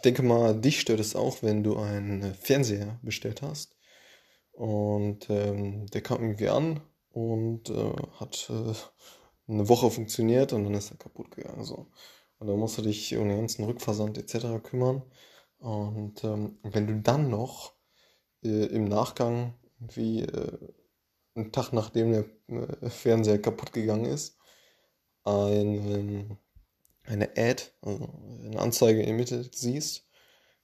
Ich denke mal, dich stört es auch, wenn du einen Fernseher bestellt hast und ähm, der kam irgendwie an und äh, hat äh, eine Woche funktioniert und dann ist er kaputt gegangen. So. Und dann musst du dich um den ganzen Rückversand etc. kümmern. Und ähm, wenn du dann noch äh, im Nachgang wie äh, einen Tag nachdem der äh, Fernseher kaputt gegangen ist, ein, eine Ad, also eine Anzeige in der Mitte siehst,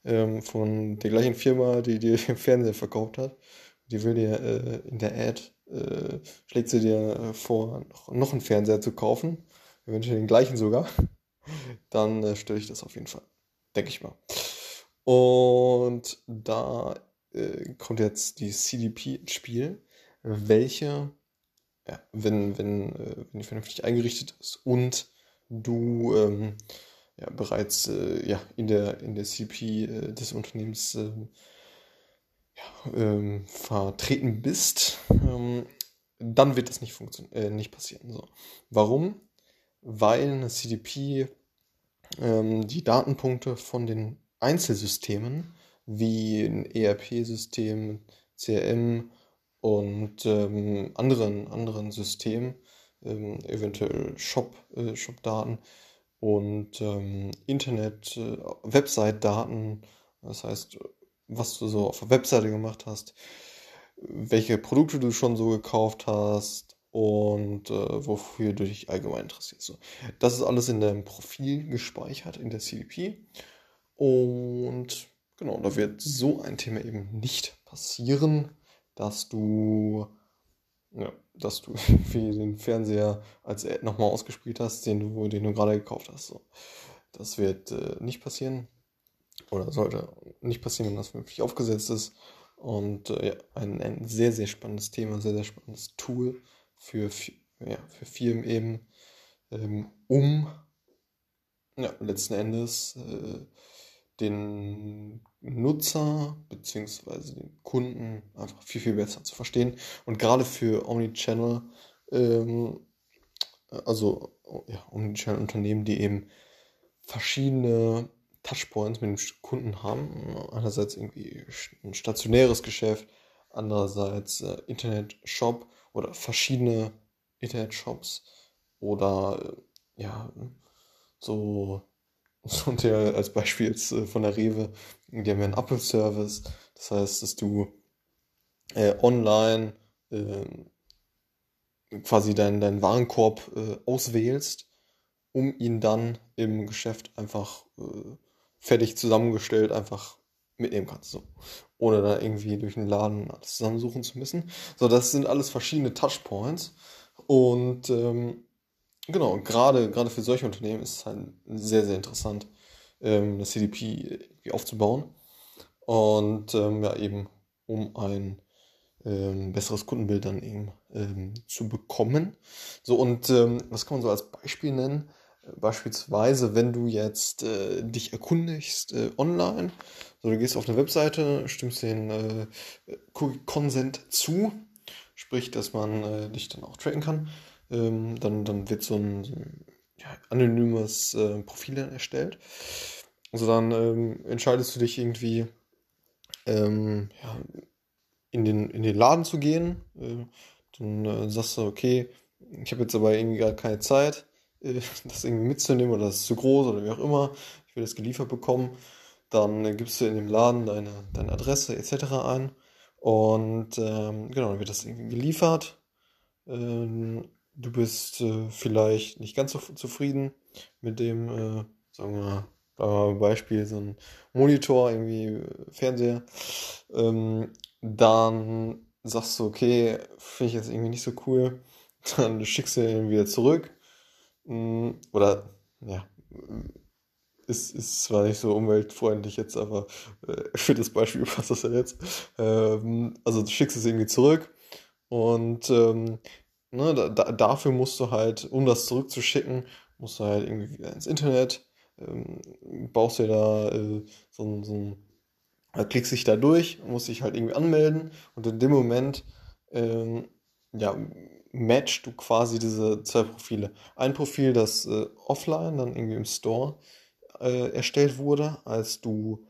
ähm, von der gleichen Firma, die dir den Fernseher verkauft hat. Die will dir äh, in der Ad, äh, schlägt sie dir äh, vor, noch, noch einen Fernseher zu kaufen, eventuell den gleichen sogar, dann äh, störe ich das auf jeden Fall. Denke ich mal. Und da äh, kommt jetzt die CDP ins Spiel, welche, ja, wenn, wenn, äh, wenn die vernünftig eingerichtet ist und du ähm, ja, bereits äh, ja, in, der, in der CDP äh, des Unternehmens ähm, ja, ähm, vertreten bist, ähm, dann wird das nicht, äh, nicht passieren. So. Warum? Weil eine CDP ähm, die Datenpunkte von den Einzelsystemen wie ein ERP-System, CRM und ähm, anderen, anderen Systemen, ähm, eventuell Shop, äh, Shop-Daten und ähm, Internet, äh, Website-Daten, das heißt, was du so auf der Webseite gemacht hast, welche Produkte du schon so gekauft hast und äh, wofür du dich allgemein interessierst. So. Das ist alles in deinem Profil gespeichert, in der CDP. Und genau, da wird so ein Thema eben nicht passieren, dass du, ja, dass du wie den Fernseher als Ad nochmal ausgespielt hast, den du, den du gerade gekauft hast. So. Das wird äh, nicht passieren oder sollte nicht passieren, wenn das vernünftig aufgesetzt ist. Und äh, ja, ein, ein sehr, sehr spannendes Thema, sehr, sehr spannendes Tool für, ja, für Firmen eben, ähm, um ja, letzten Endes äh, den Nutzer bzw. den Kunden einfach viel, viel besser zu verstehen. Und gerade für Omnichannel, ähm, also ja, Omnichannel-Unternehmen, die eben verschiedene Touchpoints mit dem Kunden haben. Einerseits irgendwie ein stationäres Geschäft, andererseits äh, Internet-Shop oder verschiedene Internet-Shops oder äh, ja, so, so der als Beispiel jetzt äh, von der Rewe, die haben ja einen Apple-Service. Das heißt, dass du äh, online ähm, quasi deinen, deinen Warenkorb äh, auswählst, um ihn dann im Geschäft einfach äh, fertig zusammengestellt einfach mitnehmen kannst. So. Ohne da irgendwie durch den Laden alles zusammensuchen zu müssen. So, das sind alles verschiedene Touchpoints. Und ähm, genau, gerade, gerade für solche Unternehmen ist es halt sehr, sehr interessant, ähm, das CDP aufzubauen. Und ähm, ja, eben um ein ähm, besseres Kundenbild dann eben ähm, zu bekommen. So, und ähm, was kann man so als Beispiel nennen? Beispielsweise, wenn du jetzt äh, dich erkundigst äh, online, so du gehst auf eine Webseite, stimmst den äh, Consent zu, sprich, dass man äh, dich dann auch tracken kann, ähm, dann, dann wird so ein, so ein ja, anonymes äh, Profil dann erstellt. Also dann ähm, entscheidest du dich irgendwie ähm, ja, in, den, in den Laden zu gehen. Äh, dann äh, sagst du, okay, ich habe jetzt aber irgendwie gar keine Zeit äh, das irgendwie mitzunehmen oder das ist zu groß oder wie auch immer, ich will das geliefert bekommen, dann äh, gibst du in dem Laden deine, deine Adresse etc. ein und ähm, genau, dann wird das irgendwie geliefert. Ähm, du bist äh, vielleicht nicht ganz so zufrieden mit dem, äh, sagen wir mal, Beispiel, so ein Monitor, irgendwie äh, Fernseher. Ähm, dann sagst du, okay, finde ich jetzt irgendwie nicht so cool. Dann schickst du ihn wieder zurück Mm, oder, ja, ist, ist zwar nicht so umweltfreundlich jetzt, aber äh, für das Beispiel passt das ja jetzt. Ähm, also du schickst es irgendwie zurück und ähm, ne, da, dafür musst du halt, um das zurückzuschicken, musst du halt irgendwie ins Internet, ähm, baust dir da äh, so so ein klickst dich da durch, musst dich halt irgendwie anmelden und in dem Moment ähm, ja, matchst du quasi diese zwei Profile. Ein Profil, das äh, offline, dann irgendwie im Store äh, erstellt wurde, als du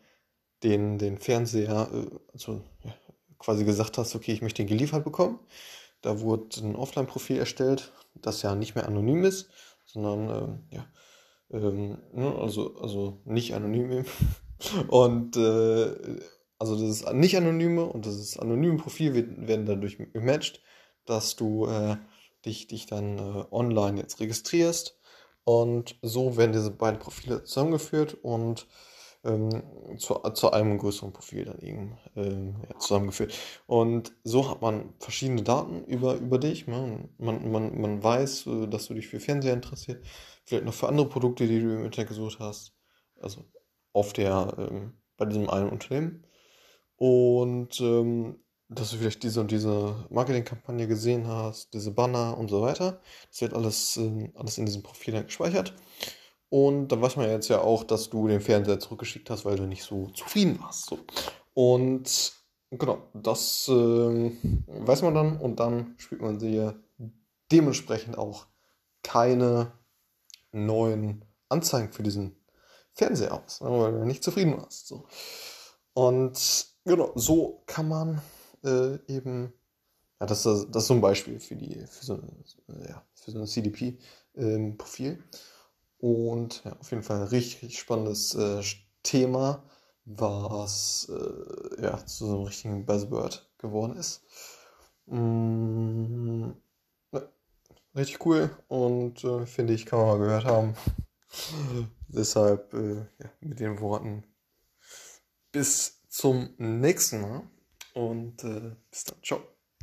den, den Fernseher, äh, also ja, quasi gesagt hast, okay, ich möchte den geliefert bekommen. Da wurde ein Offline-Profil erstellt, das ja nicht mehr anonym ist, sondern äh, ja, ähm, ne, also, also nicht anonym. und äh, also das ist nicht anonyme und das anonyme Profil werden dadurch gematcht, dass du äh, dich, dich dann äh, online jetzt registrierst. Und so werden diese beiden Profile zusammengeführt und ähm, zu, zu einem größeren Profil dann eben ähm, ja, zusammengeführt. Und so hat man verschiedene Daten über, über dich. Man, man, man, man weiß, äh, dass du dich für Fernseher interessiert, vielleicht noch für andere Produkte, die du im Internet gesucht hast. Also auf der, ähm, bei diesem einen Unternehmen. Und ähm, dass du vielleicht diese und diese Marketingkampagne gesehen hast, diese Banner und so weiter. Das wird alles, äh, alles in diesem Profil dann gespeichert. Und da weiß man jetzt ja auch, dass du den Fernseher zurückgeschickt hast, weil du nicht so zufrieden warst. So. Und genau, das äh, weiß man dann und dann spielt man sie dementsprechend auch keine neuen Anzeigen für diesen Fernseher aus, ne, weil du nicht zufrieden warst. So. Und genau, so kann man äh, eben, ja, das, ist, das ist so ein Beispiel für, die, für, so, ja, für so ein CDP-Profil. Ähm, und ja, auf jeden Fall ein richtig, spannendes äh, Thema, was äh, ja, zu so einem richtigen Buzzword geworden ist. Mm, richtig cool und äh, finde ich, kann man mal gehört haben. Deshalb äh, ja, mit den Worten bis zum nächsten Mal und äh, bis dann. Ciao.